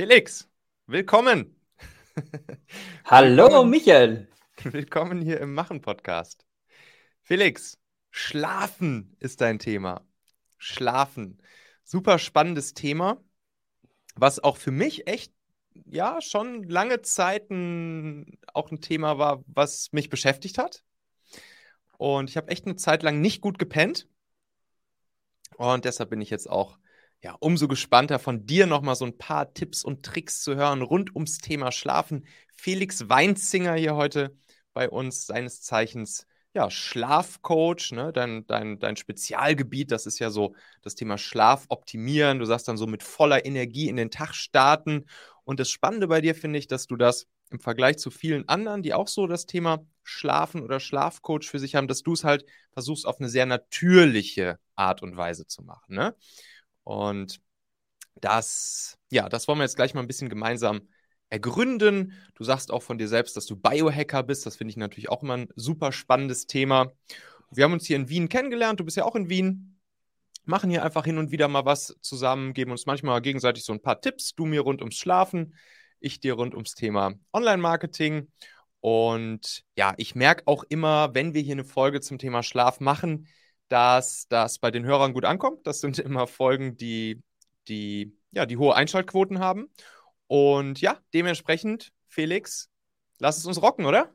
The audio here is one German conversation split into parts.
Felix, willkommen. Hallo, willkommen. Michael. Willkommen hier im Machen-Podcast. Felix, Schlafen ist dein Thema. Schlafen. Super spannendes Thema, was auch für mich echt, ja, schon lange Zeit ein, auch ein Thema war, was mich beschäftigt hat. Und ich habe echt eine Zeit lang nicht gut gepennt. Und deshalb bin ich jetzt auch ja, umso gespannter von dir nochmal so ein paar Tipps und Tricks zu hören rund ums Thema Schlafen. Felix Weinzinger hier heute bei uns, seines Zeichens, ja, Schlafcoach, ne? dein, dein, dein Spezialgebiet, das ist ja so das Thema Schlaf optimieren. Du sagst dann so mit voller Energie in den Tag starten. Und das Spannende bei dir finde ich, dass du das im Vergleich zu vielen anderen, die auch so das Thema Schlafen oder Schlafcoach für sich haben, dass du es halt versuchst auf eine sehr natürliche Art und Weise zu machen. Ne? Und das, ja, das wollen wir jetzt gleich mal ein bisschen gemeinsam ergründen. Du sagst auch von dir selbst, dass du Biohacker bist. Das finde ich natürlich auch immer ein super spannendes Thema. Wir haben uns hier in Wien kennengelernt. Du bist ja auch in Wien. Machen hier einfach hin und wieder mal was zusammen, geben uns manchmal gegenseitig so ein paar Tipps. Du mir rund ums Schlafen, ich dir rund ums Thema Online-Marketing. Und ja, ich merke auch immer, wenn wir hier eine Folge zum Thema Schlaf machen, dass das bei den Hörern gut ankommt. Das sind immer Folgen, die, die, ja, die hohe Einschaltquoten haben. Und ja, dementsprechend, Felix, lass es uns rocken, oder?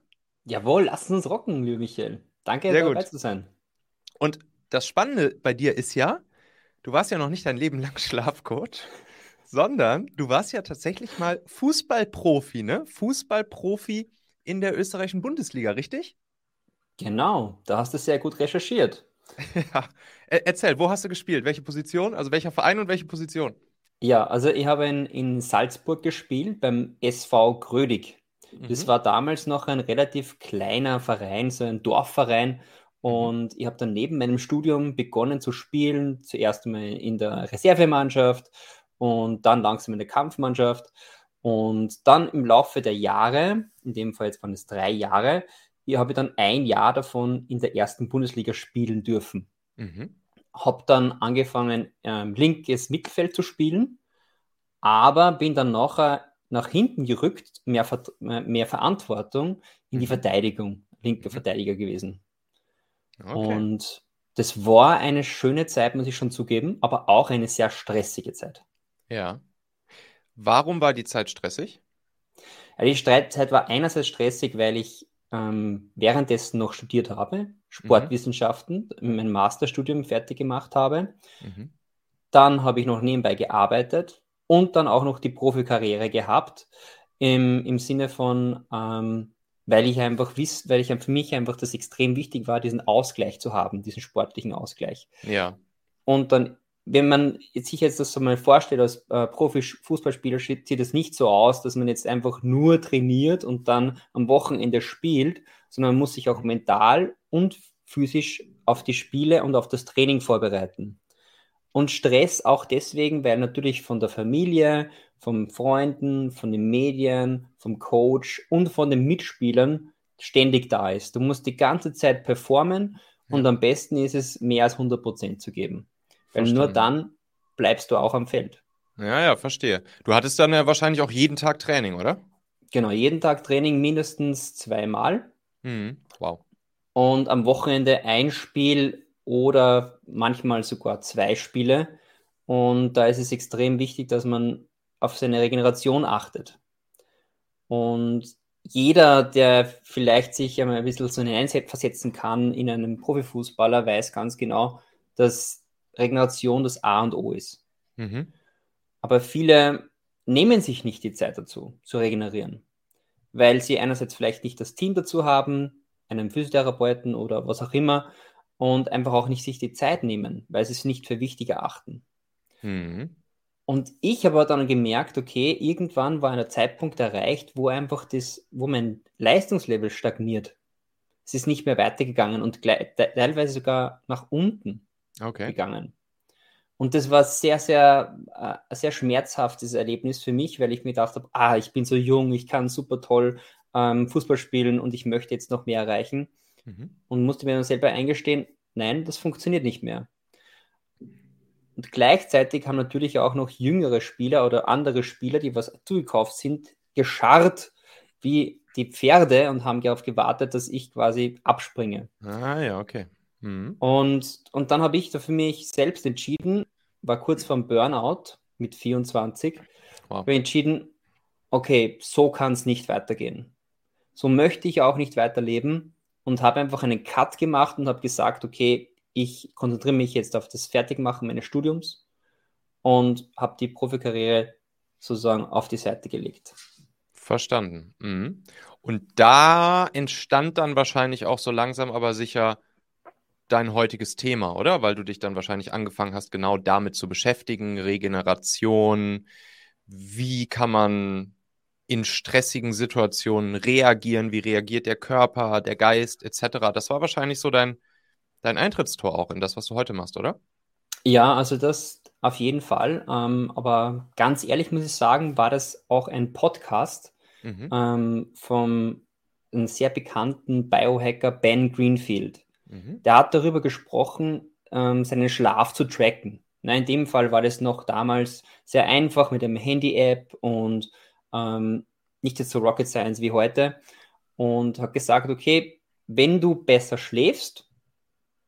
Jawohl, lass es uns rocken, lieber Michael. Danke, Sehr dabei gut. zu sein. Und das Spannende bei dir ist ja, du warst ja noch nicht dein Leben lang Schlafcoach, sondern du warst ja tatsächlich mal Fußballprofi, ne? Fußballprofi in der österreichischen Bundesliga, richtig? Genau, da hast du sehr gut recherchiert. Ja. Erzähl, wo hast du gespielt? Welche Position? Also welcher Verein und welche Position? Ja, also ich habe in, in Salzburg gespielt beim SV Grödig. Mhm. Das war damals noch ein relativ kleiner Verein, so ein Dorfverein. Mhm. Und ich habe dann neben meinem Studium begonnen zu spielen. Zuerst einmal in der Reservemannschaft und dann langsam in der Kampfmannschaft. Und dann im Laufe der Jahre, in dem Fall jetzt waren es drei Jahre, ich habe dann ein Jahr davon in der ersten Bundesliga spielen dürfen. Mhm. Habe dann angefangen, ähm, linkes Mittelfeld zu spielen, aber bin dann nachher nach hinten gerückt, mehr, mehr Verantwortung in die mhm. Verteidigung, linker mhm. Verteidiger gewesen. Okay. Und das war eine schöne Zeit, muss ich schon zugeben, aber auch eine sehr stressige Zeit. Ja. Warum war die Zeit stressig? die Streitzeit war einerseits stressig, weil ich ähm, währenddessen noch studiert habe, Sportwissenschaften, mhm. mein Masterstudium fertig gemacht habe. Mhm. Dann habe ich noch nebenbei gearbeitet und dann auch noch die Profikarriere gehabt, im, im Sinne von, ähm, weil ich einfach wiss, weil ich für mich einfach das extrem wichtig war, diesen Ausgleich zu haben, diesen sportlichen Ausgleich. Ja. Und dann wenn man sich jetzt das so mal vorstellt, als äh, Profi-Fußballspieler sieht das nicht so aus, dass man jetzt einfach nur trainiert und dann am Wochenende spielt, sondern man muss sich auch mental und physisch auf die Spiele und auf das Training vorbereiten. Und Stress auch deswegen, weil natürlich von der Familie, von Freunden, von den Medien, vom Coach und von den Mitspielern ständig da ist. Du musst die ganze Zeit performen und am besten ist es, mehr als 100 Prozent zu geben. Weil nur dann bleibst du auch am Feld. Ja, ja, verstehe. Du hattest dann ja wahrscheinlich auch jeden Tag Training, oder? Genau, jeden Tag Training mindestens zweimal. Mhm. Wow. Und am Wochenende ein Spiel oder manchmal sogar zwei Spiele. Und da ist es extrem wichtig, dass man auf seine Regeneration achtet. Und jeder, der vielleicht sich einmal ein bisschen so hineinversetzen kann in einen Profifußballer, weiß ganz genau, dass Regeneration das A und O ist. Mhm. Aber viele nehmen sich nicht die Zeit dazu, zu regenerieren, weil sie einerseits vielleicht nicht das Team dazu haben, einen Physiotherapeuten oder was auch immer, und einfach auch nicht sich die Zeit nehmen, weil sie es nicht für wichtig erachten. Mhm. Und ich habe dann gemerkt, okay, irgendwann war ein Zeitpunkt erreicht, wo einfach das, wo mein Leistungslevel stagniert. Es ist nicht mehr weitergegangen und teilweise sogar nach unten okay. gegangen. Und das war sehr, sehr, äh, sehr schmerzhaftes Erlebnis für mich, weil ich mir gedacht habe, ah, ich bin so jung, ich kann super toll ähm, Fußball spielen und ich möchte jetzt noch mehr erreichen. Mhm. Und musste mir dann selber eingestehen, nein, das funktioniert nicht mehr. Und gleichzeitig haben natürlich auch noch jüngere Spieler oder andere Spieler, die was zugekauft sind, gescharrt wie die Pferde und haben darauf gewartet, dass ich quasi abspringe. Ah ja, okay. Mhm. Und, und dann habe ich da für mich selbst entschieden, war kurz vorm Burnout mit 24, wow. habe entschieden, okay, so kann es nicht weitergehen. So möchte ich auch nicht weiterleben und habe einfach einen Cut gemacht und habe gesagt, okay, ich konzentriere mich jetzt auf das Fertigmachen meines Studiums und habe die Profikarriere sozusagen auf die Seite gelegt. Verstanden. Mhm. Und da entstand dann wahrscheinlich auch so langsam, aber sicher dein heutiges Thema, oder? Weil du dich dann wahrscheinlich angefangen hast, genau damit zu beschäftigen, Regeneration, wie kann man in stressigen Situationen reagieren, wie reagiert der Körper, der Geist etc. Das war wahrscheinlich so dein, dein Eintrittstor auch in das, was du heute machst, oder? Ja, also das auf jeden Fall. Ähm, aber ganz ehrlich muss ich sagen, war das auch ein Podcast mhm. ähm, vom einem sehr bekannten Biohacker Ben Greenfield. Mhm. Der hat darüber gesprochen, ähm, seinen Schlaf zu tracken. Na, in dem Fall war das noch damals sehr einfach mit einem Handy-App und ähm, nicht jetzt so Rocket Science wie heute. Und hat gesagt, okay, wenn du besser schläfst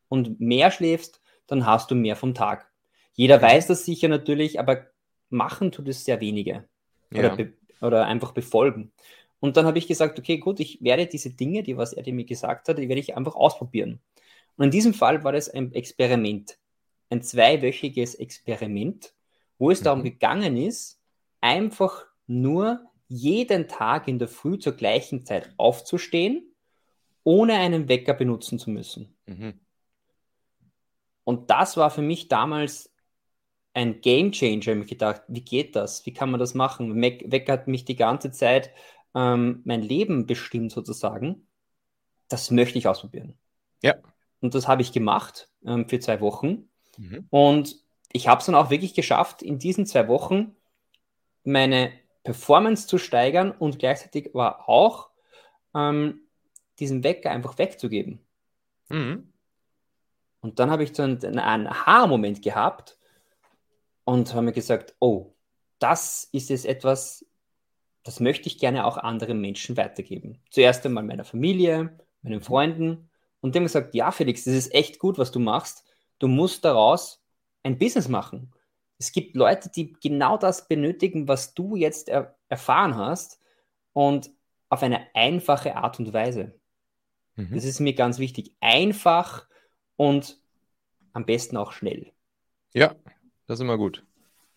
und mehr schläfst, dann hast du mehr vom Tag. Jeder weiß das sicher natürlich, aber machen tut es sehr wenige. Ja. Oder, oder, einfach befolgen. Und dann habe ich gesagt, okay, gut, ich werde diese Dinge, die was er mir gesagt hat, die werde ich einfach ausprobieren. Und in diesem Fall war das ein Experiment, ein zweiwöchiges Experiment, wo es mhm. darum gegangen ist, einfach nur jeden Tag in der Früh zur gleichen Zeit aufzustehen, ohne einen Wecker benutzen zu müssen. Mhm. Und das war für mich damals ein Game Changer. Ich habe gedacht, wie geht das? Wie kann man das machen? Wecker hat mich die ganze Zeit ähm, mein Leben bestimmt sozusagen. Das möchte ich ausprobieren. Ja. Und das habe ich gemacht ähm, für zwei Wochen. Mhm. Und ich habe es dann auch wirklich geschafft, in diesen zwei Wochen meine Performance zu steigern und gleichzeitig aber auch ähm, diesen Wecker einfach wegzugeben. Mhm. Und dann habe ich so einen, einen Aha-Moment gehabt und habe mir gesagt, oh, das ist jetzt etwas, das möchte ich gerne auch anderen Menschen weitergeben. Zuerst einmal meiner Familie, meinen Freunden und die haben gesagt, ja Felix, das ist echt gut, was du machst. Du musst daraus ein Business machen. Es gibt Leute, die genau das benötigen, was du jetzt er erfahren hast und auf eine einfache Art und Weise. Mhm. Das ist mir ganz wichtig. Einfach und am besten auch schnell. Ja, das ist immer gut.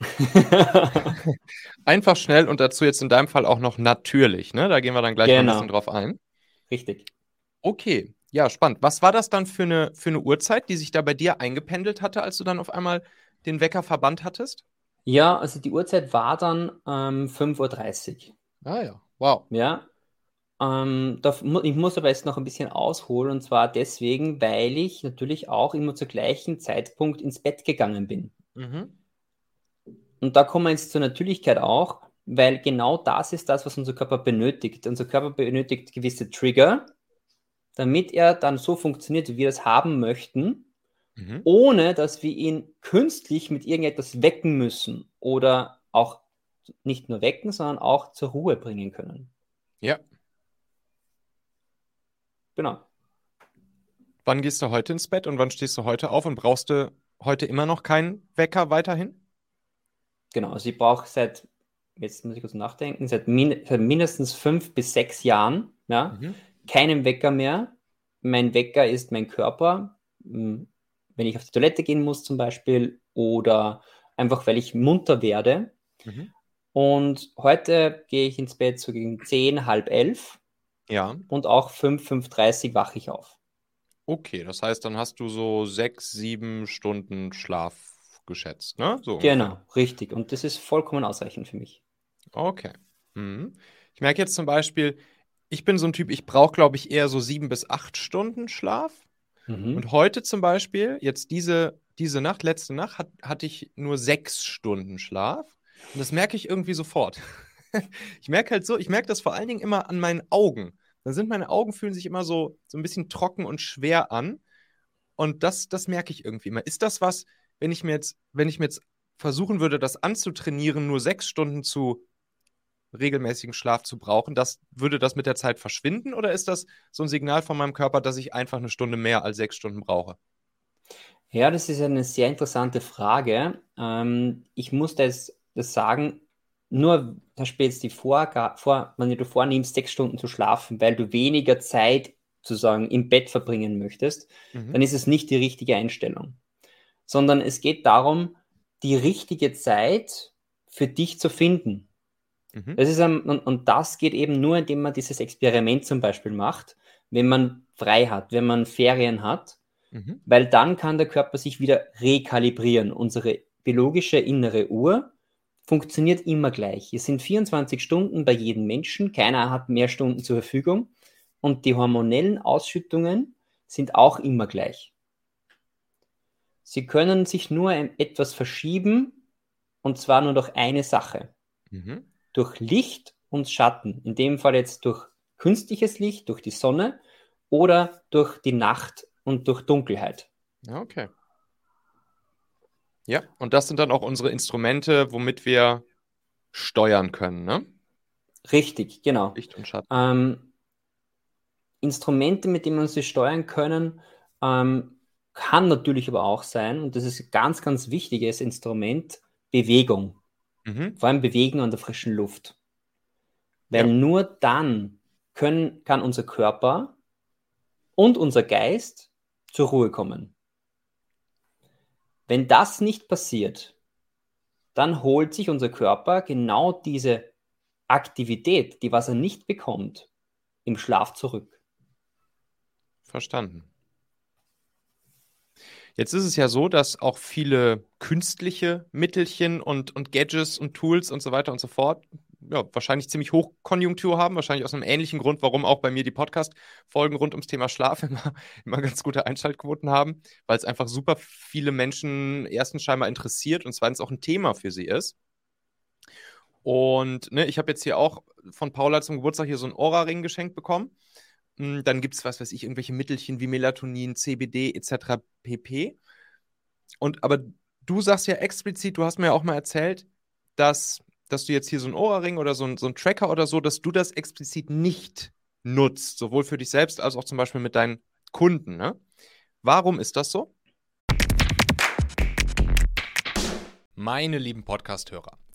Einfach schnell und dazu jetzt in deinem Fall auch noch natürlich. Ne? Da gehen wir dann gleich genau. ein bisschen drauf ein. Richtig. Okay, ja, spannend. Was war das dann für eine, für eine Uhrzeit, die sich da bei dir eingependelt hatte, als du dann auf einmal den Wecker verbannt hattest? Ja, also die Uhrzeit war dann ähm, 5.30 Uhr. Ah ja, wow. Ja. Ähm, da, ich muss aber jetzt noch ein bisschen ausholen und zwar deswegen, weil ich natürlich auch immer zur gleichen Zeitpunkt ins Bett gegangen bin. Mhm. Und da kommen wir jetzt zur Natürlichkeit auch, weil genau das ist das, was unser Körper benötigt. Unser Körper benötigt gewisse Trigger, damit er dann so funktioniert, wie wir es haben möchten mhm. ohne dass wir ihn künstlich mit irgendetwas wecken müssen oder auch nicht nur wecken, sondern auch zur Ruhe bringen können. Ja. Genau. Wann gehst du heute ins Bett und wann stehst du heute auf und brauchst du heute immer noch keinen Wecker weiterhin? Genau, also ich brauche seit, jetzt muss ich kurz nachdenken, seit, min seit mindestens fünf bis sechs Jahren ja, mhm. Keinen Wecker mehr. Mein Wecker ist mein Körper. Hm, wenn ich auf die Toilette gehen muss zum Beispiel oder einfach weil ich munter werde. Mhm. Und heute gehe ich ins Bett so gegen 10, halb elf. Ja. Und auch 5, 5.30 wache ich auf. Okay, das heißt, dann hast du so sechs, sieben Stunden Schlaf geschätzt, ne? So genau, ungefähr. richtig. Und das ist vollkommen ausreichend für mich. Okay. Mhm. Ich merke jetzt zum Beispiel, ich bin so ein Typ, ich brauche, glaube ich, eher so sieben bis acht Stunden Schlaf. Mhm. Und heute zum Beispiel, jetzt diese, diese Nacht, letzte Nacht, hat, hatte ich nur sechs Stunden Schlaf. Und das merke ich irgendwie sofort. ich merke halt so, ich merke das vor allen Dingen immer an meinen Augen. Dann sind meine Augen, fühlen sich immer so, so ein bisschen trocken und schwer an. Und das, das merke ich irgendwie immer. Ist das was, wenn ich mir jetzt, wenn ich mir jetzt versuchen würde, das anzutrainieren, nur sechs Stunden zu regelmäßigen Schlaf zu brauchen, das, würde das mit der Zeit verschwinden oder ist das so ein Signal von meinem Körper, dass ich einfach eine Stunde mehr als sechs Stunden brauche? Ja, das ist eine sehr interessante Frage. Ähm, ich muss das, das sagen, nur da spielt jetzt die Vorgabe, vor, wenn du vornimmst, sechs Stunden zu schlafen, weil du weniger Zeit sozusagen im Bett verbringen möchtest, mhm. dann ist es nicht die richtige Einstellung. Sondern es geht darum, die richtige Zeit für dich zu finden. Mhm. Das ist ein, und, und das geht eben nur, indem man dieses Experiment zum Beispiel macht, wenn man frei hat, wenn man Ferien hat, mhm. weil dann kann der Körper sich wieder rekalibrieren. Unsere biologische innere Uhr funktioniert immer gleich. Es sind 24 Stunden bei jedem Menschen, keiner hat mehr Stunden zur Verfügung und die hormonellen Ausschüttungen sind auch immer gleich. Sie können sich nur etwas verschieben und zwar nur durch eine Sache. Mhm durch Licht und Schatten, in dem Fall jetzt durch künstliches Licht, durch die Sonne oder durch die Nacht und durch Dunkelheit. Okay. Ja, und das sind dann auch unsere Instrumente, womit wir steuern können, ne? Richtig, genau. Licht und Schatten. Ähm, Instrumente, mit denen wir sie steuern können, ähm, kann natürlich aber auch sein, und das ist ein ganz, ganz wichtiges Instrument, Bewegung. Mhm. Vor allem bewegen an der frischen Luft. Weil ja. nur dann können, kann unser Körper und unser Geist zur Ruhe kommen. Wenn das nicht passiert, dann holt sich unser Körper genau diese Aktivität, die was er nicht bekommt, im Schlaf zurück. Verstanden. Jetzt ist es ja so, dass auch viele künstliche Mittelchen und, und Gadgets und Tools und so weiter und so fort ja, wahrscheinlich ziemlich Hochkonjunktur haben, wahrscheinlich aus einem ähnlichen Grund, warum auch bei mir die Podcast-Folgen rund ums Thema Schlaf immer, immer ganz gute Einschaltquoten haben, weil es einfach super viele Menschen erstens scheinbar interessiert und zweitens auch ein Thema für sie ist. Und ne, ich habe jetzt hier auch von Paula zum Geburtstag hier so einen Aura-Ring geschenkt bekommen. Hm, dann gibt es, was weiß ich, irgendwelche Mittelchen wie Melatonin, CBD etc. pp. Und aber du sagst ja explizit, du hast mir ja auch mal erzählt, dass, dass du jetzt hier so ein Ohrring oder so ein, so ein Tracker oder so, dass du das explizit nicht nutzt, sowohl für dich selbst als auch zum Beispiel mit deinen Kunden. Ne? Warum ist das so? Meine lieben Podcast-Hörer,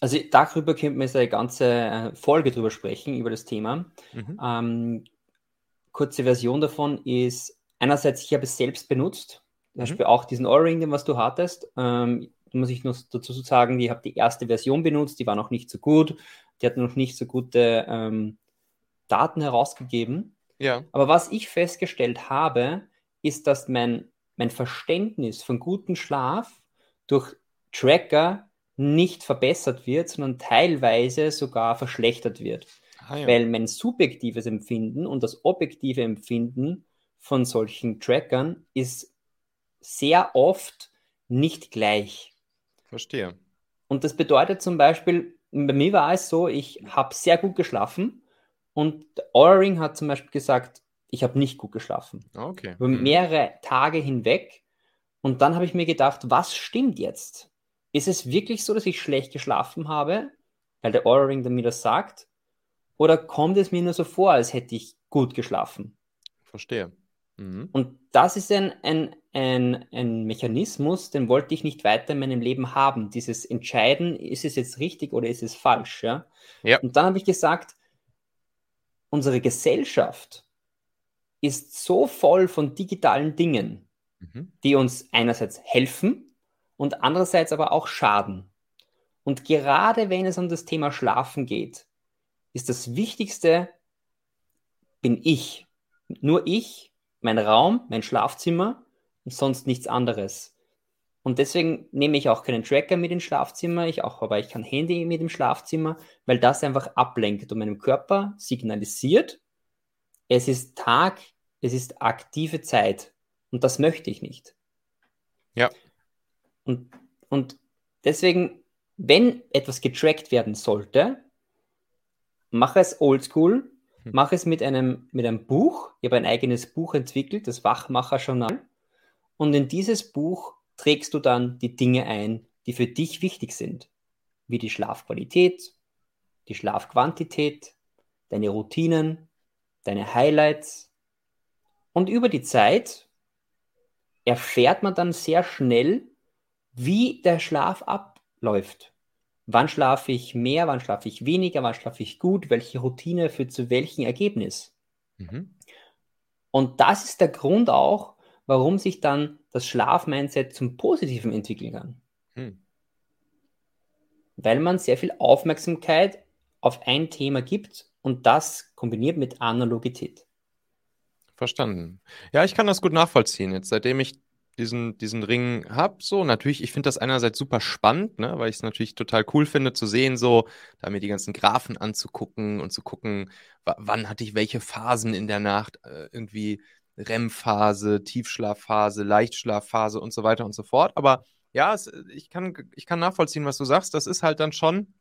also darüber könnte man jetzt eine ganze äh, Folge drüber sprechen, über das Thema. Mhm. Ähm, kurze Version davon ist, einerseits, ich habe es selbst benutzt, zum Beispiel mhm. auch diesen Ohrring, den was du hattest. Ähm, muss ich nur dazu sagen, ich habe die erste Version benutzt, die war noch nicht so gut, die hat noch nicht so gute ähm, Daten herausgegeben. Ja. Aber was ich festgestellt habe, ist, dass mein, mein Verständnis von gutem Schlaf durch Tracker nicht verbessert wird, sondern teilweise sogar verschlechtert wird. Ah, ja. Weil mein subjektives Empfinden und das objektive Empfinden von solchen Trackern ist sehr oft nicht gleich. Verstehe. Und das bedeutet zum Beispiel, bei mir war es so, ich habe sehr gut geschlafen und Oring hat zum Beispiel gesagt, ich habe nicht gut geschlafen. Okay. Über mhm. mehrere Tage hinweg. Und dann habe ich mir gedacht, was stimmt jetzt? Ist es wirklich so, dass ich schlecht geschlafen habe, weil der Aura Ring mir das sagt? Oder kommt es mir nur so vor, als hätte ich gut geschlafen? Verstehe. Mhm. Und das ist ein, ein, ein, ein Mechanismus, den wollte ich nicht weiter in meinem Leben haben. Dieses Entscheiden, ist es jetzt richtig oder ist es falsch? Ja? ja. Und dann habe ich gesagt, unsere Gesellschaft ist so voll von digitalen Dingen, mhm. die uns einerseits helfen und andererseits aber auch schaden. Und gerade wenn es um das Thema Schlafen geht, ist das Wichtigste, bin ich. Nur ich, mein Raum, mein Schlafzimmer und sonst nichts anderes. Und deswegen nehme ich auch keinen Tracker mit ins Schlafzimmer, ich auch, aber ich kann Handy mit im Schlafzimmer, weil das einfach ablenkt und meinem Körper signalisiert, es ist Tag, es ist aktive Zeit und das möchte ich nicht. Ja. Und, und deswegen, wenn etwas getrackt werden sollte, mache es oldschool, hm. mache es mit einem, mit einem Buch. Ich habe ein eigenes Buch entwickelt, das Wachmacher-Journal. Und in dieses Buch trägst du dann die Dinge ein, die für dich wichtig sind, wie die Schlafqualität, die Schlafquantität, deine Routinen, deine Highlights. Und über die Zeit erfährt man dann sehr schnell, wie der Schlaf abläuft. Wann schlafe ich mehr, wann schlafe ich weniger, wann schlafe ich gut, welche Routine führt zu welchem Ergebnis. Mhm. Und das ist der Grund auch, warum sich dann das Schlafmindset zum Positiven entwickeln kann. Mhm. Weil man sehr viel Aufmerksamkeit auf ein Thema gibt und das kombiniert mit Analogität. Verstanden. Ja, ich kann das gut nachvollziehen. Jetzt, seitdem ich diesen, diesen Ring habe. So, natürlich, ich finde das einerseits super spannend, ne, weil ich es natürlich total cool finde zu sehen, so, da mir die ganzen Graphen anzugucken und zu gucken, wann hatte ich welche Phasen in der Nacht, äh, irgendwie REM-Phase, Tiefschlafphase, Leichtschlafphase und so weiter und so fort. Aber ja, es, ich, kann, ich kann nachvollziehen, was du sagst. Das ist halt dann schon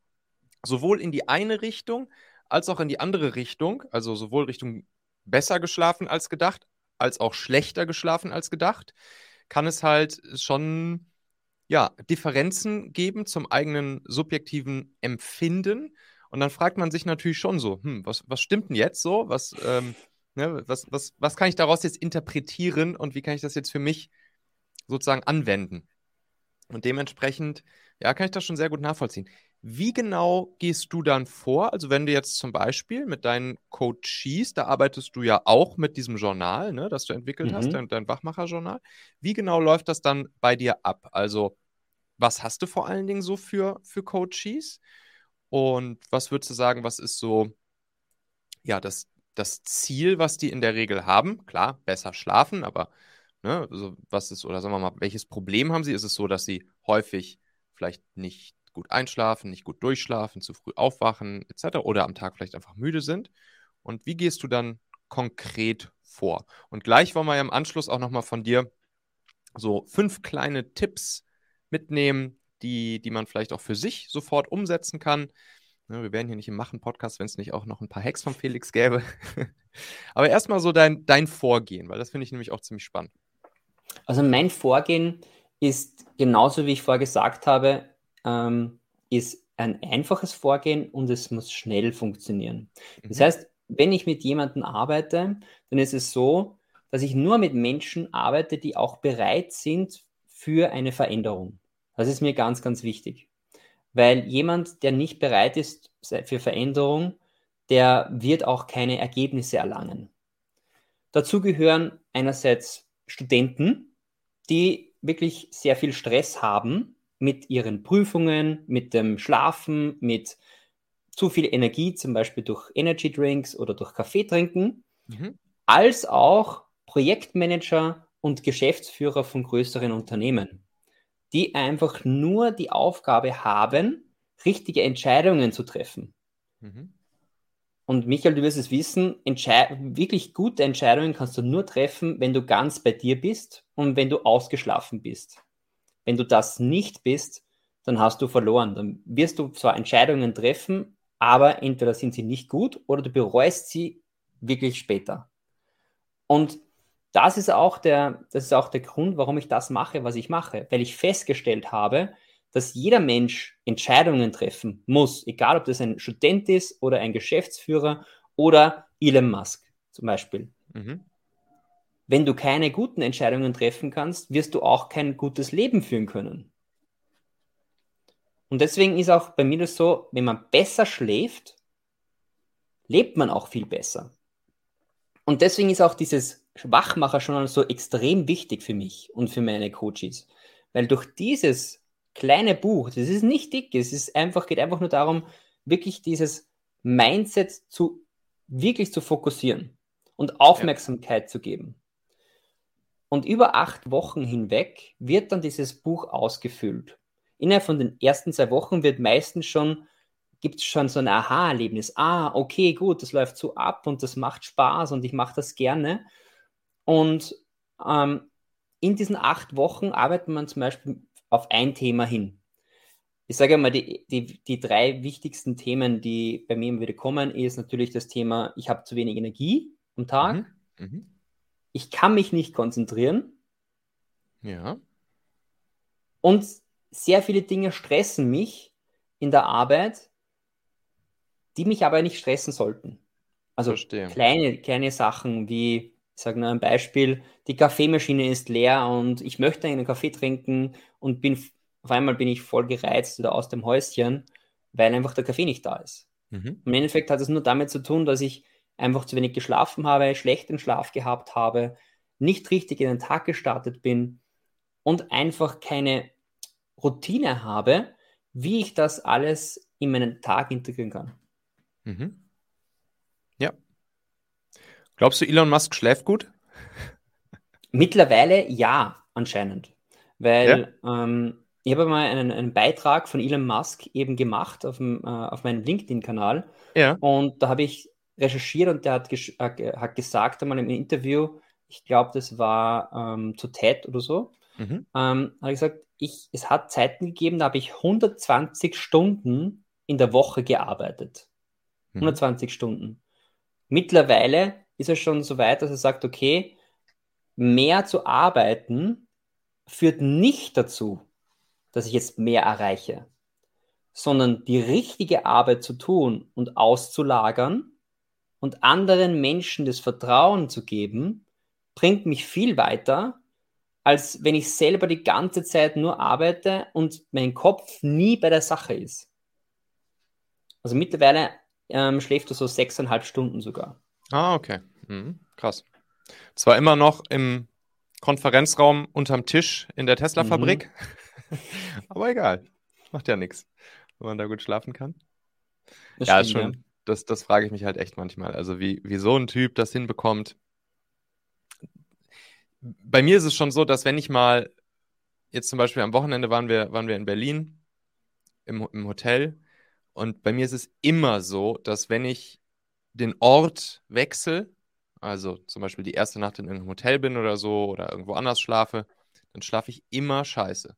sowohl in die eine Richtung als auch in die andere Richtung, also sowohl Richtung besser geschlafen als gedacht, als auch schlechter geschlafen als gedacht kann es halt schon ja, Differenzen geben zum eigenen subjektiven Empfinden. Und dann fragt man sich natürlich schon so, hm, was, was stimmt denn jetzt so? Was, ähm, ne, was, was, was kann ich daraus jetzt interpretieren und wie kann ich das jetzt für mich sozusagen anwenden? Und dementsprechend, ja, kann ich das schon sehr gut nachvollziehen. Wie genau gehst du dann vor? Also wenn du jetzt zum Beispiel mit deinen Coaches, da arbeitest du ja auch mit diesem Journal, ne, das du entwickelt mhm. hast, dein, dein Wachmacher-Journal. Wie genau läuft das dann bei dir ab? Also was hast du vor allen Dingen so für, für Coaches? Und was würdest du sagen, was ist so, ja, das, das Ziel, was die in der Regel haben? Klar, besser schlafen, aber ne, also was ist, oder sagen wir mal, welches Problem haben sie? Ist es so, dass sie häufig vielleicht nicht gut einschlafen, nicht gut durchschlafen, zu früh aufwachen etc. oder am Tag vielleicht einfach müde sind. Und wie gehst du dann konkret vor? Und gleich wollen wir ja im Anschluss auch nochmal von dir so fünf kleine Tipps mitnehmen, die, die man vielleicht auch für sich sofort umsetzen kann. Ja, wir wären hier nicht im Machen-Podcast, wenn es nicht auch noch ein paar Hacks von Felix gäbe. Aber erstmal so dein, dein Vorgehen, weil das finde ich nämlich auch ziemlich spannend. Also mein Vorgehen ist genauso, wie ich vorher gesagt habe, ähm, ist ein einfaches Vorgehen und es muss schnell funktionieren. Das mhm. heißt, wenn ich mit jemandem arbeite, dann ist es so, dass ich nur mit Menschen arbeite, die auch bereit sind für eine Veränderung. Das ist mir ganz, ganz wichtig. Weil jemand, der nicht bereit ist für Veränderung, der wird auch keine Ergebnisse erlangen. Dazu gehören einerseits Studenten, die wirklich sehr viel Stress haben mit ihren Prüfungen, mit dem Schlafen, mit zu viel Energie, zum Beispiel durch Energy Drinks oder durch Kaffee trinken, mhm. als auch Projektmanager und Geschäftsführer von größeren Unternehmen, die einfach nur die Aufgabe haben, richtige Entscheidungen zu treffen. Mhm. Und Michael, du wirst es wissen, wirklich gute Entscheidungen kannst du nur treffen, wenn du ganz bei dir bist und wenn du ausgeschlafen bist. Wenn du das nicht bist, dann hast du verloren. Dann wirst du zwar Entscheidungen treffen, aber entweder sind sie nicht gut oder du bereust sie wirklich später. Und das ist auch der, das ist auch der Grund, warum ich das mache, was ich mache, weil ich festgestellt habe, dass jeder Mensch Entscheidungen treffen muss, egal ob das ein Student ist oder ein Geschäftsführer oder Elon Musk zum Beispiel. Mhm. Wenn du keine guten Entscheidungen treffen kannst, wirst du auch kein gutes Leben führen können. Und deswegen ist auch bei mir das so, wenn man besser schläft, lebt man auch viel besser. Und deswegen ist auch dieses Wachmacher schon so extrem wichtig für mich und für meine Coaches. Weil durch dieses kleine Buch, das ist nicht dick, es ist einfach, geht einfach nur darum, wirklich dieses Mindset zu wirklich zu fokussieren und Aufmerksamkeit ja. zu geben. Und über acht Wochen hinweg wird dann dieses Buch ausgefüllt. Innerhalb von den ersten zwei Wochen wird meistens schon, gibt es schon so ein Aha-Erlebnis. Ah, okay, gut, das läuft so ab und das macht Spaß und ich mache das gerne. Und ähm, in diesen acht Wochen arbeitet man zum Beispiel auf ein Thema hin. Ich sage mal, die, die, die drei wichtigsten Themen, die bei mir immer wieder kommen, ist natürlich das Thema, ich habe zu wenig Energie am Tag. Mhm. Mhm. Ich kann mich nicht konzentrieren. Ja. Und sehr viele Dinge stressen mich in der Arbeit, die mich aber nicht stressen sollten. Also kleine, kleine Sachen wie, ich sage nur ein Beispiel, die Kaffeemaschine ist leer und ich möchte einen Kaffee trinken und bin auf einmal bin ich voll gereizt oder aus dem Häuschen, weil einfach der Kaffee nicht da ist. Mhm. Im Endeffekt hat es nur damit zu tun, dass ich einfach zu wenig geschlafen habe, schlechten Schlaf gehabt habe, nicht richtig in den Tag gestartet bin und einfach keine Routine habe, wie ich das alles in meinen Tag integrieren kann. Mhm. Ja. Glaubst du, Elon Musk schläft gut? Mittlerweile ja, anscheinend. Weil ja? ähm, ich habe mal einen, einen, Beitrag von Elon Musk eben gemacht auf, dem, äh, auf meinem LinkedIn-Kanal. Ja. Und da habe ich recherchiert und der hat, hat gesagt einmal im Interview, ich glaube, das war ähm, zu TED oder so, mhm. ähm, hat gesagt, ich, es hat Zeiten gegeben, da habe ich 120 Stunden in der Woche gearbeitet. 120 mhm. Stunden. Mittlerweile ist er schon so weit, dass er sagt, okay, mehr zu arbeiten führt nicht dazu, dass ich jetzt mehr erreiche, sondern die richtige Arbeit zu tun und auszulagern und anderen Menschen das Vertrauen zu geben, bringt mich viel weiter, als wenn ich selber die ganze Zeit nur arbeite und mein Kopf nie bei der Sache ist. Also mittlerweile ähm, schläft er so sechseinhalb Stunden sogar. Ah, okay. Mhm. Krass. Zwar immer noch im Konferenzraum unterm Tisch in der Tesla-Fabrik, mhm. aber egal. Macht ja nichts, wenn man da gut schlafen kann. Das ja, stimmt, schon, ja das, das frage ich mich halt echt manchmal. Also wie, wie so ein Typ das hinbekommt. Bei mir ist es schon so, dass wenn ich mal, jetzt zum Beispiel am Wochenende waren wir, waren wir in Berlin im, im Hotel und bei mir ist es immer so, dass wenn ich den Ort wechsle, also zum Beispiel die erste Nacht in irgendeinem Hotel bin oder so oder irgendwo anders schlafe, dann schlafe ich immer scheiße.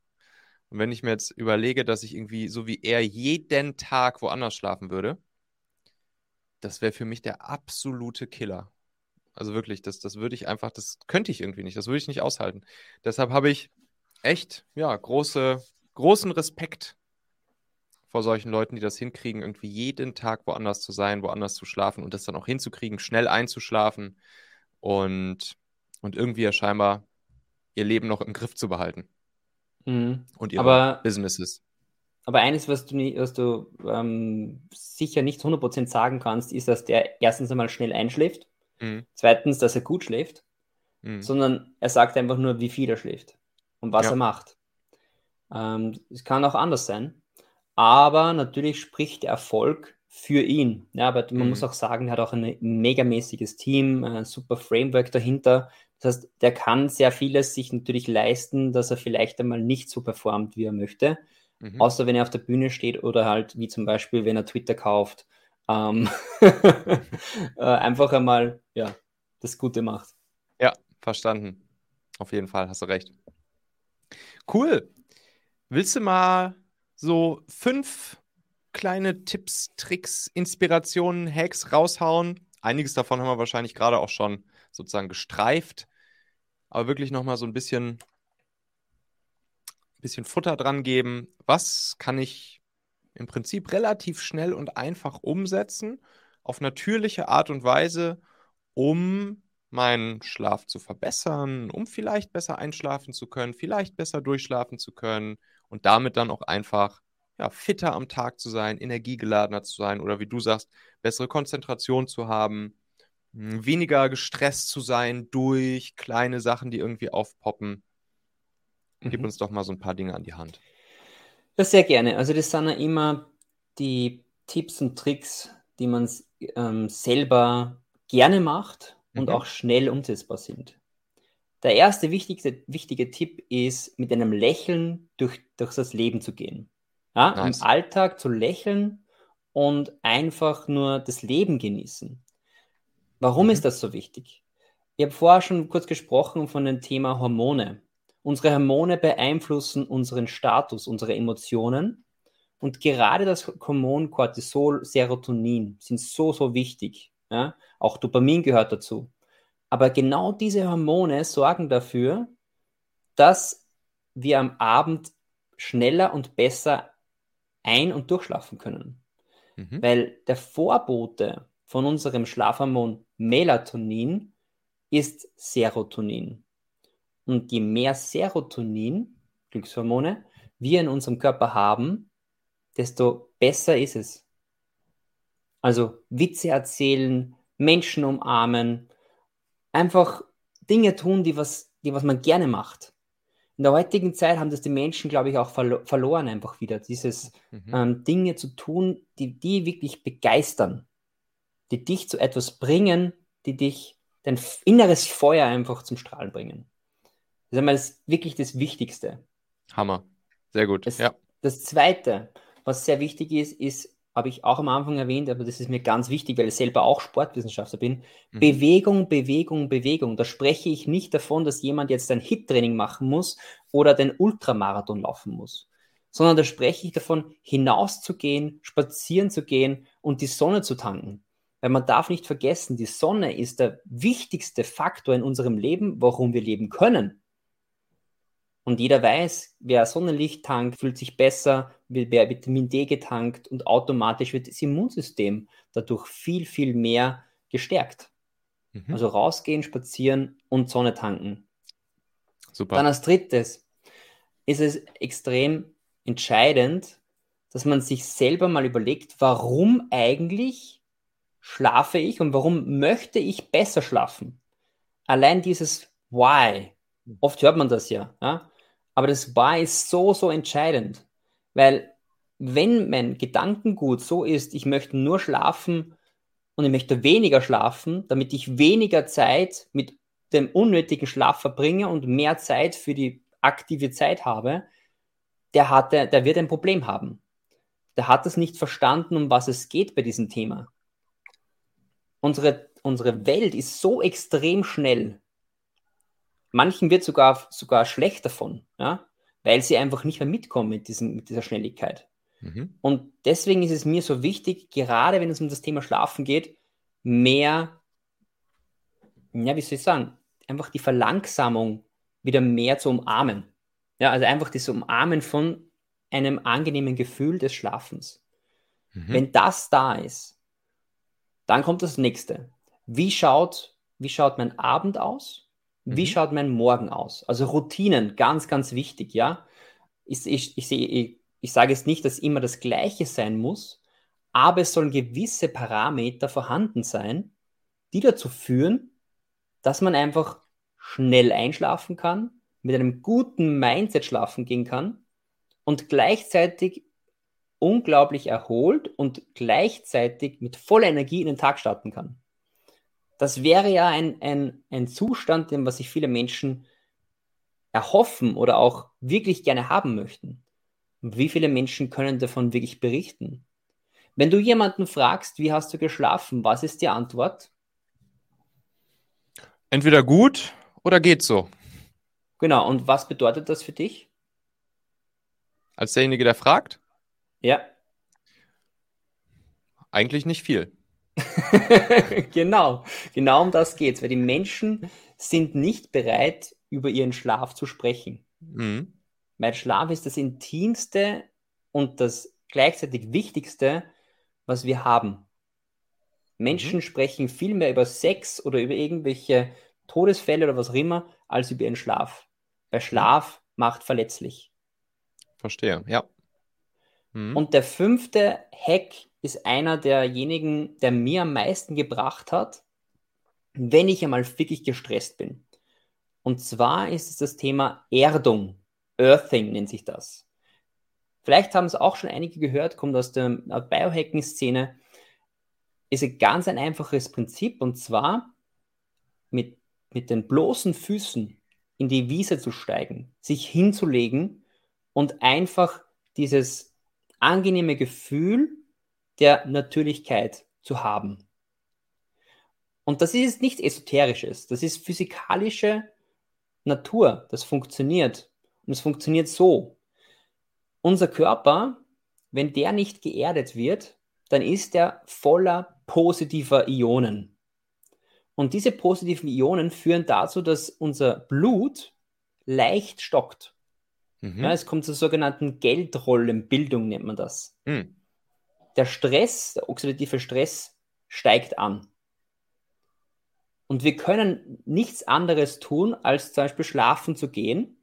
Und wenn ich mir jetzt überlege, dass ich irgendwie so wie er jeden Tag woanders schlafen würde, das wäre für mich der absolute Killer. Also wirklich, das, das würde ich einfach, das könnte ich irgendwie nicht, das würde ich nicht aushalten. Deshalb habe ich echt, ja, große, großen Respekt vor solchen Leuten, die das hinkriegen, irgendwie jeden Tag woanders zu sein, woanders zu schlafen und das dann auch hinzukriegen, schnell einzuschlafen und, und irgendwie ja scheinbar ihr Leben noch im Griff zu behalten. Mhm. Und ihre Aber Businesses. Aber eines, was du, nie, was du ähm, sicher nicht 100% sagen kannst, ist, dass der erstens einmal schnell einschläft, mhm. zweitens, dass er gut schläft, mhm. sondern er sagt einfach nur, wie viel er schläft und was ja. er macht. Ähm, es kann auch anders sein, aber natürlich spricht der Erfolg für ihn. Ja, aber man mhm. muss auch sagen, er hat auch ein megamäßiges Team, ein super Framework dahinter. Das heißt, der kann sehr vieles sich natürlich leisten, dass er vielleicht einmal nicht so performt, wie er möchte. Mhm. Außer wenn er auf der Bühne steht oder halt wie zum Beispiel, wenn er Twitter kauft, ähm, äh, einfach einmal ja, das Gute macht. Ja, verstanden. Auf jeden Fall, hast du recht. Cool. Willst du mal so fünf kleine Tipps, Tricks, Inspirationen, Hacks raushauen? Einiges davon haben wir wahrscheinlich gerade auch schon sozusagen gestreift. Aber wirklich nochmal so ein bisschen bisschen Futter dran geben. Was kann ich im Prinzip relativ schnell und einfach umsetzen, auf natürliche Art und Weise, um meinen Schlaf zu verbessern, um vielleicht besser einschlafen zu können, vielleicht besser durchschlafen zu können und damit dann auch einfach ja, fitter am Tag zu sein, energiegeladener zu sein oder wie du sagst, bessere Konzentration zu haben, hm, weniger gestresst zu sein durch kleine Sachen, die irgendwie aufpoppen. Gib mhm. uns doch mal so ein paar Dinge an die Hand. Ja, sehr gerne. Also das sind ja immer die Tipps und Tricks, die man ähm, selber gerne macht und mhm. auch schnell umsetzbar sind. Der erste wichtigste, wichtige Tipp ist, mit einem Lächeln durch, durch das Leben zu gehen. Ja, nice. Im Alltag zu lächeln und einfach nur das Leben genießen. Warum mhm. ist das so wichtig? Ich habe vorher schon kurz gesprochen von dem Thema Hormone. Unsere Hormone beeinflussen unseren Status, unsere Emotionen. Und gerade das Hormon Cortisol, Serotonin sind so, so wichtig. Ja? Auch Dopamin gehört dazu. Aber genau diese Hormone sorgen dafür, dass wir am Abend schneller und besser ein- und durchschlafen können. Mhm. Weil der Vorbote von unserem Schlafhormon Melatonin ist Serotonin. Und je mehr Serotonin, Glückshormone, wir in unserem Körper haben, desto besser ist es. Also Witze erzählen, Menschen umarmen, einfach Dinge tun, die was, die was man gerne macht. In der heutigen Zeit haben das die Menschen, glaube ich, auch verlo verloren einfach wieder. Dieses mhm. ähm, Dinge zu tun, die die wirklich begeistern, die dich zu etwas bringen, die dich dein inneres Feuer einfach zum Strahlen bringen. Das ist einmal das, wirklich das Wichtigste. Hammer. Sehr gut. Das, ja. das Zweite, was sehr wichtig ist, ist, habe ich auch am Anfang erwähnt, aber das ist mir ganz wichtig, weil ich selber auch Sportwissenschaftler bin. Mhm. Bewegung, Bewegung, Bewegung. Da spreche ich nicht davon, dass jemand jetzt ein Hit-Training machen muss oder den Ultramarathon laufen muss, sondern da spreche ich davon, hinauszugehen, spazieren zu gehen und die Sonne zu tanken. Weil man darf nicht vergessen, die Sonne ist der wichtigste Faktor in unserem Leben, warum wir leben können. Und jeder weiß, wer Sonnenlicht tankt, fühlt sich besser, mehr Vitamin D getankt und automatisch wird das Immunsystem dadurch viel, viel mehr gestärkt. Mhm. Also rausgehen, spazieren und Sonne tanken. Super. Dann als drittes ist es extrem entscheidend, dass man sich selber mal überlegt, warum eigentlich schlafe ich und warum möchte ich besser schlafen. Allein dieses Why, oft hört man das ja, ja? Aber das Why ist so, so entscheidend. Weil wenn mein Gedankengut so ist, ich möchte nur schlafen und ich möchte weniger schlafen, damit ich weniger Zeit mit dem unnötigen Schlaf verbringe und mehr Zeit für die aktive Zeit habe, der, hat, der, der wird ein Problem haben. Der hat es nicht verstanden, um was es geht bei diesem Thema. Unsere, unsere Welt ist so extrem schnell, Manchen wird sogar, sogar schlecht davon, ja? weil sie einfach nicht mehr mitkommen mit, diesem, mit dieser Schnelligkeit. Mhm. Und deswegen ist es mir so wichtig, gerade wenn es um das Thema Schlafen geht, mehr, ja, wie soll ich sagen, einfach die Verlangsamung wieder mehr zu umarmen. Ja, also einfach das Umarmen von einem angenehmen Gefühl des Schlafens. Mhm. Wenn das da ist, dann kommt das nächste. Wie schaut, wie schaut mein Abend aus? Wie mhm. schaut mein Morgen aus? Also Routinen, ganz, ganz wichtig, ja. Ich, ich, ich, ich, ich sage jetzt nicht, dass immer das Gleiche sein muss, aber es sollen gewisse Parameter vorhanden sein, die dazu führen, dass man einfach schnell einschlafen kann, mit einem guten Mindset schlafen gehen kann und gleichzeitig unglaublich erholt und gleichzeitig mit voller Energie in den Tag starten kann. Das wäre ja ein, ein, ein Zustand, den was sich viele Menschen erhoffen oder auch wirklich gerne haben möchten. Und wie viele Menschen können davon wirklich berichten? Wenn du jemanden fragst, wie hast du geschlafen, was ist die Antwort? Entweder gut oder geht so. Genau, und was bedeutet das für dich? Als derjenige, der fragt? Ja. Eigentlich nicht viel. genau, genau um das geht es, weil die Menschen sind nicht bereit, über ihren Schlaf zu sprechen. Mhm. Weil Schlaf ist das Intimste und das gleichzeitig Wichtigste, was wir haben. Menschen mhm. sprechen viel mehr über Sex oder über irgendwelche Todesfälle oder was auch immer, als über ihren Schlaf. Weil mhm. Schlaf macht verletzlich. Verstehe, ja. Mhm. Und der fünfte Hack ist einer derjenigen, der mir am meisten gebracht hat, wenn ich einmal wirklich gestresst bin. Und zwar ist es das Thema Erdung. Earthing nennt sich das. Vielleicht haben es auch schon einige gehört, kommt aus der Biohacking-Szene. Ist ein ganz ein einfaches Prinzip und zwar mit, mit den bloßen Füßen in die Wiese zu steigen, sich hinzulegen und einfach dieses angenehme Gefühl der Natürlichkeit zu haben. Und das ist nichts Esoterisches, das ist physikalische Natur, das funktioniert. Und es funktioniert so. Unser Körper, wenn der nicht geerdet wird, dann ist er voller positiver Ionen. Und diese positiven Ionen führen dazu, dass unser Blut leicht stockt. Mhm. Ja, es kommt zur sogenannten Geldrollenbildung, nennt man das. Mhm. Der Stress, der oxidative Stress steigt an. Und wir können nichts anderes tun, als zum Beispiel schlafen zu gehen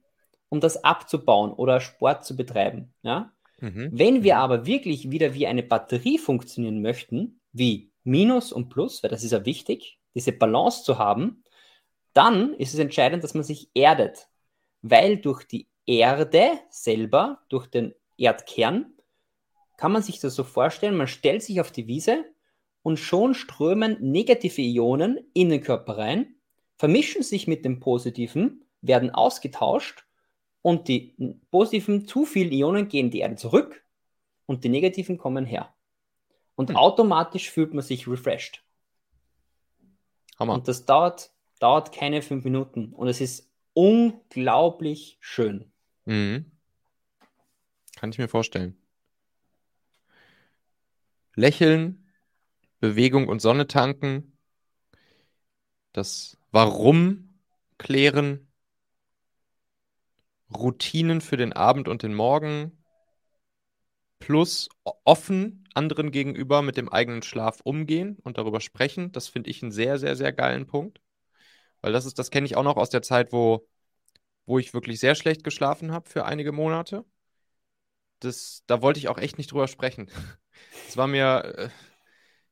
um das abzubauen oder Sport zu betreiben. Ja? Mhm. Wenn wir aber wirklich wieder wie eine Batterie funktionieren möchten, wie Minus und Plus, weil das ist ja wichtig, diese Balance zu haben, dann ist es entscheidend, dass man sich erdet, weil durch die Erde selber, durch den Erdkern, kann man sich das so vorstellen, man stellt sich auf die Wiese und schon strömen negative Ionen in den Körper rein, vermischen sich mit den positiven, werden ausgetauscht und die positiven zu vielen Ionen gehen die Erde zurück und die negativen kommen her. Und hm. automatisch fühlt man sich refreshed. Hammer. Und das dauert, dauert keine fünf Minuten und es ist unglaublich schön. Mhm. Kann ich mir vorstellen. Lächeln, Bewegung und Sonne tanken, das Warum klären, Routinen für den Abend und den Morgen plus offen anderen gegenüber mit dem eigenen Schlaf umgehen und darüber sprechen. Das finde ich einen sehr, sehr, sehr geilen Punkt. Weil das ist, das kenne ich auch noch aus der Zeit, wo, wo ich wirklich sehr schlecht geschlafen habe für einige Monate. Das, da wollte ich auch echt nicht drüber sprechen. Es war mir, äh,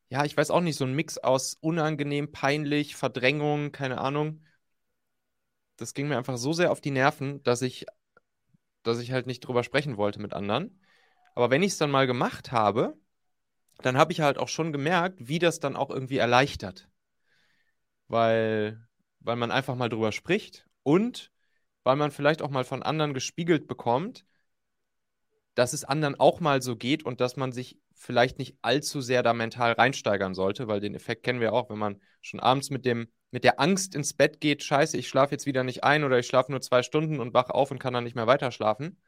ja, ich weiß auch nicht, so ein Mix aus unangenehm, peinlich, Verdrängung, keine Ahnung das ging mir einfach so sehr auf die Nerven, dass ich, dass ich halt nicht drüber sprechen wollte mit anderen. Aber wenn ich es dann mal gemacht habe, dann habe ich halt auch schon gemerkt, wie das dann auch irgendwie erleichtert. Weil, weil man einfach mal drüber spricht und weil man vielleicht auch mal von anderen gespiegelt bekommt, dass es anderen auch mal so geht und dass man sich vielleicht nicht allzu sehr da mental reinsteigern sollte, weil den Effekt kennen wir auch, wenn man schon abends mit dem mit der Angst ins Bett geht, scheiße, ich schlafe jetzt wieder nicht ein oder ich schlafe nur zwei Stunden und wache auf und kann dann nicht mehr weiter schlafen,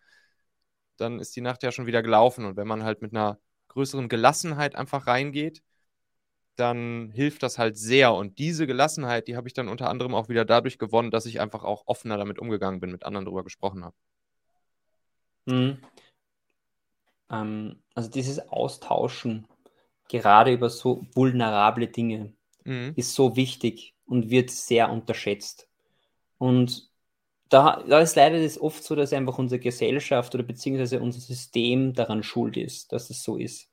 dann ist die Nacht ja schon wieder gelaufen. Und wenn man halt mit einer größeren Gelassenheit einfach reingeht, dann hilft das halt sehr. Und diese Gelassenheit, die habe ich dann unter anderem auch wieder dadurch gewonnen, dass ich einfach auch offener damit umgegangen bin, mit anderen darüber gesprochen habe. Mhm. Ähm, also dieses Austauschen, gerade über so vulnerable Dinge, mhm. ist so wichtig und wird sehr unterschätzt. Und da, da ist leider das oft so, dass einfach unsere Gesellschaft oder beziehungsweise unser System daran schuld ist, dass es so ist.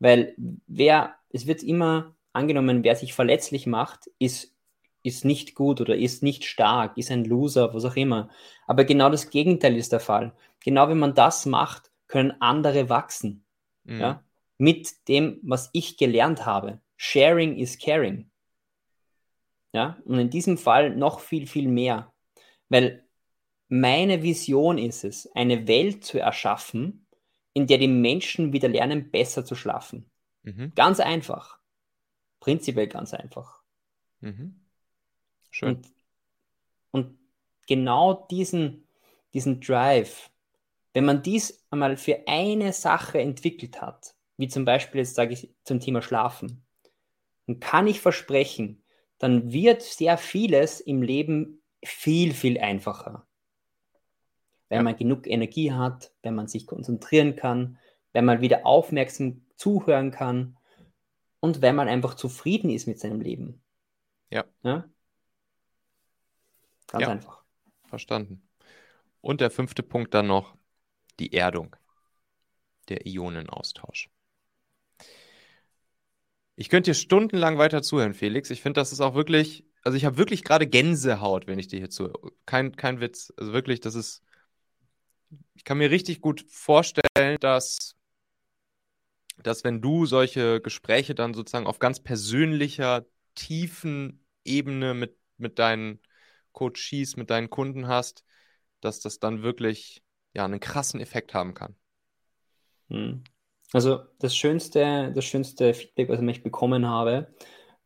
Weil wer, es wird immer angenommen, wer sich verletzlich macht, ist, ist nicht gut oder ist nicht stark, ist ein Loser, was auch immer. Aber genau das Gegenteil ist der Fall. Genau wenn man das macht, können andere wachsen. Mhm. Ja? Mit dem, was ich gelernt habe. Sharing is caring. Ja, und in diesem Fall noch viel, viel mehr. Weil meine Vision ist es, eine Welt zu erschaffen, in der die Menschen wieder lernen, besser zu schlafen. Mhm. Ganz einfach. Prinzipiell ganz einfach. Mhm. Schön. Und, und genau diesen, diesen Drive, wenn man dies einmal für eine Sache entwickelt hat, wie zum Beispiel jetzt sage ich zum Thema Schlafen, dann kann ich versprechen, dann wird sehr vieles im Leben viel, viel einfacher. Wenn man genug Energie hat, wenn man sich konzentrieren kann, wenn man wieder aufmerksam zuhören kann. und weil man einfach zufrieden ist mit seinem Leben. Ja. ja? Ganz Ja. einfach. Verstanden. Und der fünfte Punkt dann noch die Erdung, der Ionenaustausch. Ich könnte dir stundenlang weiter zuhören, Felix. Ich finde, das ist auch wirklich, also ich habe wirklich gerade Gänsehaut, wenn ich dir hier zuhöre. Kein, kein Witz. Also wirklich, das ist, ich kann mir richtig gut vorstellen, dass, dass wenn du solche Gespräche dann sozusagen auf ganz persönlicher, tiefen Ebene mit, mit deinen Coaches, mit deinen Kunden hast, dass das dann wirklich ja einen krassen Effekt haben kann. Hm. Also das schönste, das schönste Feedback, was ich bekommen habe,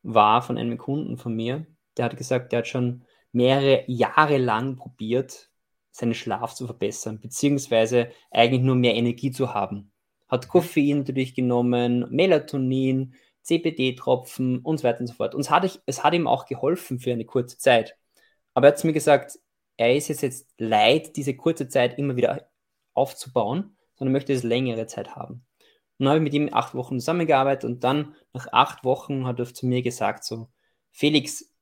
war von einem Kunden von mir. Der hat gesagt, der hat schon mehrere Jahre lang probiert, seinen Schlaf zu verbessern, beziehungsweise eigentlich nur mehr Energie zu haben. Hat Koffein natürlich genommen, Melatonin, CBD-Tropfen und so weiter und so fort. Und es hat, es hat ihm auch geholfen für eine kurze Zeit. Aber er hat mir gesagt, er ist jetzt, jetzt leid, diese kurze Zeit immer wieder aufzubauen, sondern möchte es längere Zeit haben. Und dann habe ich mit ihm acht Wochen zusammengearbeitet und dann nach acht Wochen hat er zu mir gesagt so, Felix,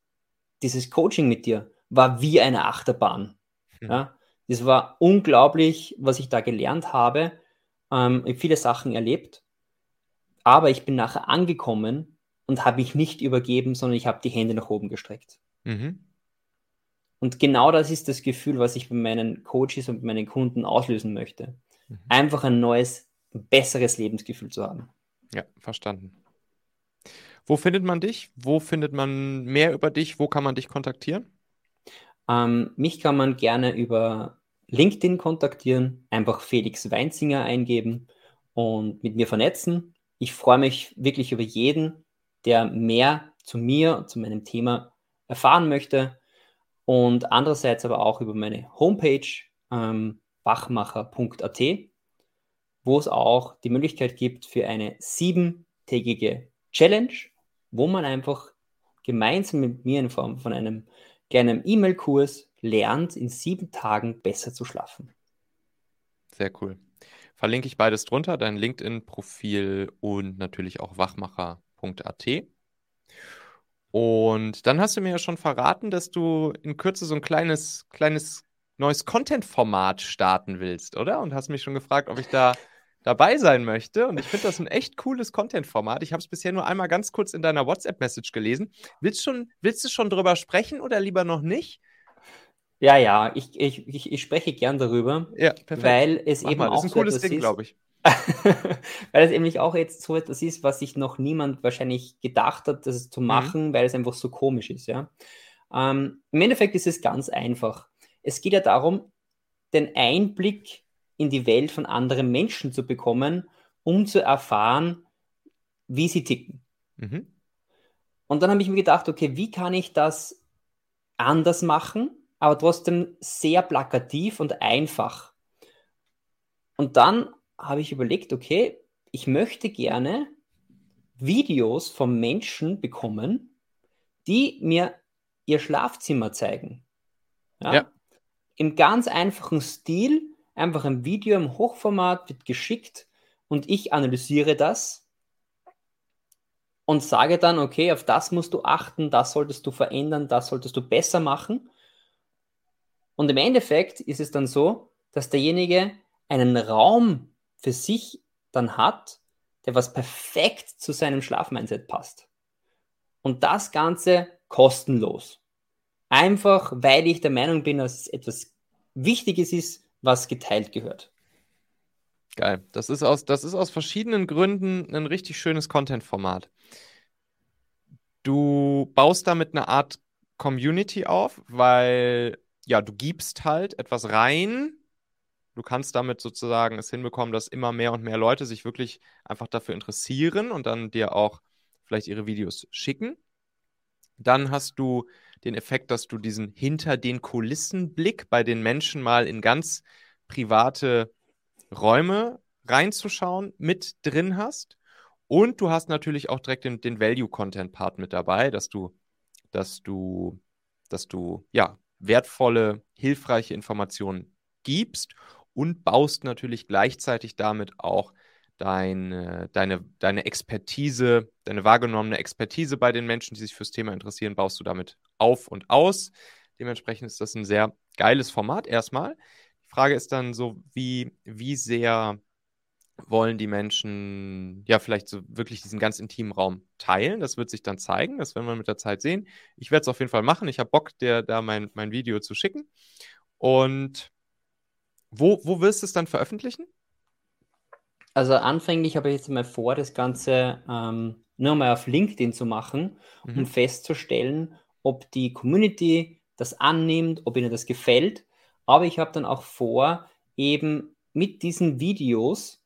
dieses Coaching mit dir war wie eine Achterbahn. Mhm. Ja, das war unglaublich, was ich da gelernt habe. Ähm, ich habe viele Sachen erlebt, aber ich bin nachher angekommen und habe mich nicht übergeben, sondern ich habe die Hände nach oben gestreckt. Mhm. Und genau das ist das Gefühl, was ich bei meinen Coaches und meinen Kunden auslösen möchte. Mhm. Einfach ein neues, besseres Lebensgefühl zu haben. Ja, verstanden. Wo findet man dich? Wo findet man mehr über dich? Wo kann man dich kontaktieren? Ähm, mich kann man gerne über LinkedIn kontaktieren, einfach Felix Weinzinger eingeben und mit mir vernetzen. Ich freue mich wirklich über jeden, der mehr zu mir und zu meinem Thema erfahren möchte und andererseits aber auch über meine Homepage ähm, wachmacher.at, wo es auch die Möglichkeit gibt für eine siebentägige Challenge, wo man einfach gemeinsam mit mir in Form von einem kleinen E-Mail-Kurs lernt, in sieben Tagen besser zu schlafen. Sehr cool. Verlinke ich beides drunter, dein LinkedIn-Profil und natürlich auch wachmacher.at. Und dann hast du mir ja schon verraten, dass du in Kürze so ein kleines, kleines neues Content-Format starten willst, oder? Und hast mich schon gefragt, ob ich da dabei sein möchte. Und ich finde das ein echt cooles Content-Format. Ich habe es bisher nur einmal ganz kurz in deiner WhatsApp-Message gelesen. Willst, schon, willst du schon drüber sprechen oder lieber noch nicht? Ja, ja, ich, ich, ich, ich spreche gern darüber, Ja, perfekt. weil es Mach eben mal. Das auch ist ein cooles Ding, ist, glaube ich. Weil es eben auch jetzt so etwas ist, was sich noch niemand wahrscheinlich gedacht hat, das zu machen, weil es einfach so komisch ist, ja. Ähm, Im Endeffekt ist es ganz einfach. Es geht ja darum, den Einblick in die Welt von anderen Menschen zu bekommen, um zu erfahren, wie sie ticken. Mhm. Und dann habe ich mir gedacht, okay, wie kann ich das anders machen, aber trotzdem sehr plakativ und einfach. Und dann habe ich überlegt, okay, ich möchte gerne Videos von Menschen bekommen, die mir ihr Schlafzimmer zeigen. Ja. Im ganz einfachen Stil, einfach ein Video im Hochformat wird geschickt und ich analysiere das und sage dann, okay, auf das musst du achten, das solltest du verändern, das solltest du besser machen. Und im Endeffekt ist es dann so, dass derjenige einen Raum für sich dann hat, der was perfekt zu seinem Schlafmindset passt. Und das Ganze kostenlos. Einfach, weil ich der Meinung bin, dass es etwas Wichtiges ist, was geteilt gehört. Geil. Das ist aus, das ist aus verschiedenen Gründen ein richtig schönes Content-Format. Du baust damit eine Art Community auf, weil ja, du gibst halt etwas rein. Du kannst damit sozusagen es hinbekommen, dass immer mehr und mehr Leute sich wirklich einfach dafür interessieren und dann dir auch vielleicht ihre Videos schicken. Dann hast du den Effekt, dass du diesen hinter den Kulissen Blick bei den Menschen mal in ganz private Räume reinzuschauen mit drin hast. Und du hast natürlich auch direkt den, den Value-Content-Part mit dabei, dass du, dass du, dass du, ja, wertvolle, hilfreiche Informationen gibst und baust natürlich gleichzeitig damit auch deine, deine, deine Expertise, deine wahrgenommene Expertise bei den Menschen, die sich fürs Thema interessieren, baust du damit auf und aus. Dementsprechend ist das ein sehr geiles Format erstmal. Die Frage ist dann so, wie, wie sehr wollen die Menschen ja vielleicht so wirklich diesen ganz intimen Raum teilen. Das wird sich dann zeigen, das werden wir mit der Zeit sehen. Ich werde es auf jeden Fall machen. Ich habe Bock, dir da mein, mein Video zu schicken. Und wo, wo wirst du es dann veröffentlichen? Also anfänglich habe ich jetzt mal vor, das Ganze ähm, nur mal auf LinkedIn zu machen, mhm. um festzustellen, ob die Community das annimmt, ob ihnen das gefällt. Aber ich habe dann auch vor, eben mit diesen Videos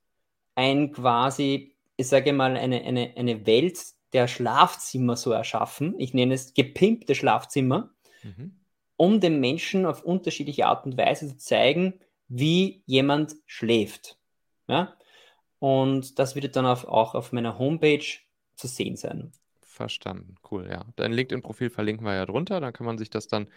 ein quasi, ich sage mal, eine, eine, eine Welt der Schlafzimmer so erschaffen. Ich nenne es gepimpte Schlafzimmer, mhm. um den Menschen auf unterschiedliche Art und Weise zu zeigen, wie jemand schläft. Ja? Und das wird dann auf, auch auf meiner Homepage zu sehen sein. Verstanden, cool, ja. Dein LinkedIn-Profil verlinken wir ja drunter, dann kann man sich das dann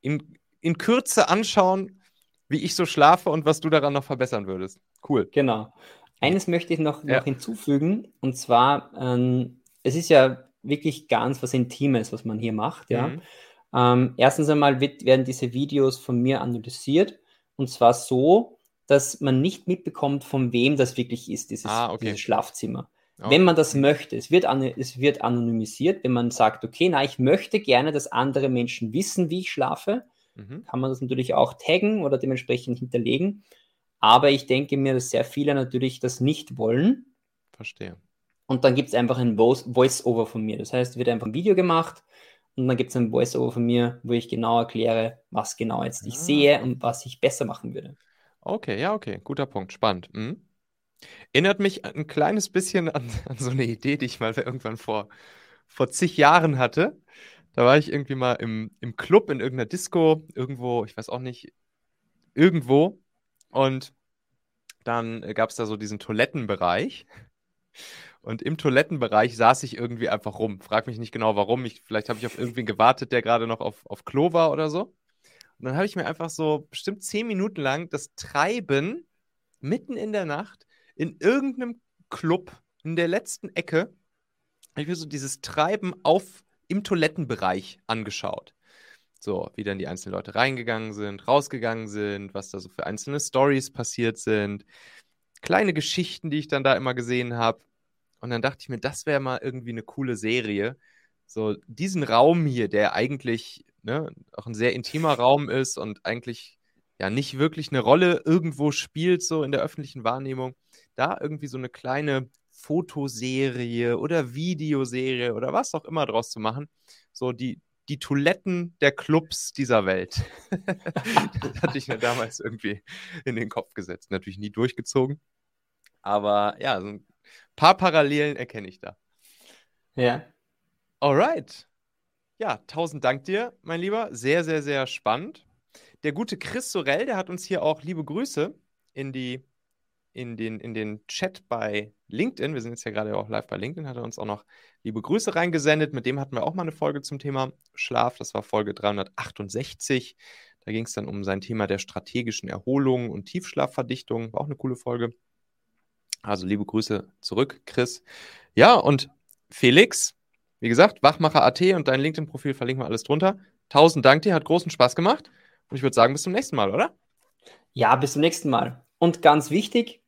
in, in Kürze anschauen, wie ich so schlafe und was du daran noch verbessern würdest. Cool. Genau. Eines möchte ich noch, ja. noch hinzufügen, und zwar, ähm, es ist ja wirklich ganz was Intimes, was man hier macht, ja. Mhm. Ähm, erstens einmal wird, werden diese Videos von mir analysiert, und zwar so, dass man nicht mitbekommt, von wem das wirklich ist, dieses, ah, okay. dieses Schlafzimmer. Okay. Wenn man das möchte, es wird, es wird anonymisiert, wenn man sagt, okay, na, ich möchte gerne, dass andere Menschen wissen, wie ich schlafe, mhm. kann man das natürlich auch taggen oder dementsprechend hinterlegen. Aber ich denke mir, dass sehr viele natürlich das nicht wollen. Verstehe. Und dann gibt es einfach ein Voice-Over von mir. Das heißt, wird einfach ein Video gemacht und dann gibt es ein Voice-Over von mir, wo ich genau erkläre, was genau jetzt ich ah. sehe und was ich besser machen würde. Okay, ja, okay, guter Punkt, spannend. Mhm. Erinnert mich ein kleines bisschen an, an, so eine Idee, die ich mal irgendwann vor, vor zig Jahren hatte. Da war ich irgendwie mal im, im Club, in irgendeiner Disco, irgendwo, ich weiß auch nicht, irgendwo. Und dann gab es da so diesen Toilettenbereich. Und im Toilettenbereich saß ich irgendwie einfach rum. Frag mich nicht genau warum. Ich, vielleicht habe ich auf irgendwen gewartet, der gerade noch auf, auf Klo war oder so. Und dann habe ich mir einfach so bestimmt zehn Minuten lang das Treiben mitten in der Nacht in irgendeinem Club in der letzten Ecke, habe ich mir so dieses Treiben auf im Toilettenbereich angeschaut. So, wie dann die einzelnen Leute reingegangen sind, rausgegangen sind, was da so für einzelne Stories passiert sind, kleine Geschichten, die ich dann da immer gesehen habe. Und dann dachte ich mir, das wäre mal irgendwie eine coole Serie. So, diesen Raum hier, der eigentlich ne, auch ein sehr intimer Raum ist und eigentlich ja nicht wirklich eine Rolle irgendwo spielt, so in der öffentlichen Wahrnehmung, da irgendwie so eine kleine Fotoserie oder Videoserie oder was auch immer draus zu machen. So die, die Toiletten der Clubs dieser Welt. das hatte ich mir damals irgendwie in den Kopf gesetzt. Natürlich nie durchgezogen. Aber ja, so ein paar Parallelen erkenne ich da. Ja. Alright. Ja, tausend Dank dir, mein Lieber. Sehr, sehr, sehr spannend. Der gute Chris Sorel, der hat uns hier auch liebe Grüße in, die, in, den, in den Chat bei LinkedIn. Wir sind jetzt ja gerade auch live bei LinkedIn, hat er uns auch noch liebe Grüße reingesendet. Mit dem hatten wir auch mal eine Folge zum Thema Schlaf. Das war Folge 368. Da ging es dann um sein Thema der strategischen Erholung und Tiefschlafverdichtung. War auch eine coole Folge. Also liebe Grüße zurück, Chris. Ja, und Felix, wie gesagt, Wachmacher.at und dein LinkedIn-Profil verlinken wir alles drunter. Tausend Dank dir, hat großen Spaß gemacht. Und ich würde sagen, bis zum nächsten Mal, oder? Ja, bis zum nächsten Mal. Und ganz wichtig,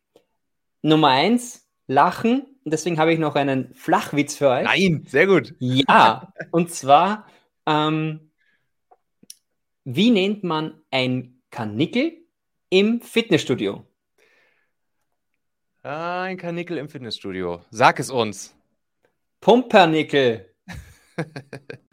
Nummer eins, lachen. Und deswegen habe ich noch einen Flachwitz für euch. Nein, sehr gut. Ja, und zwar, ähm, wie nennt man ein Kanickel im Fitnessstudio? Ein Kanickel im Fitnessstudio. Sag es uns. Pumpernickel.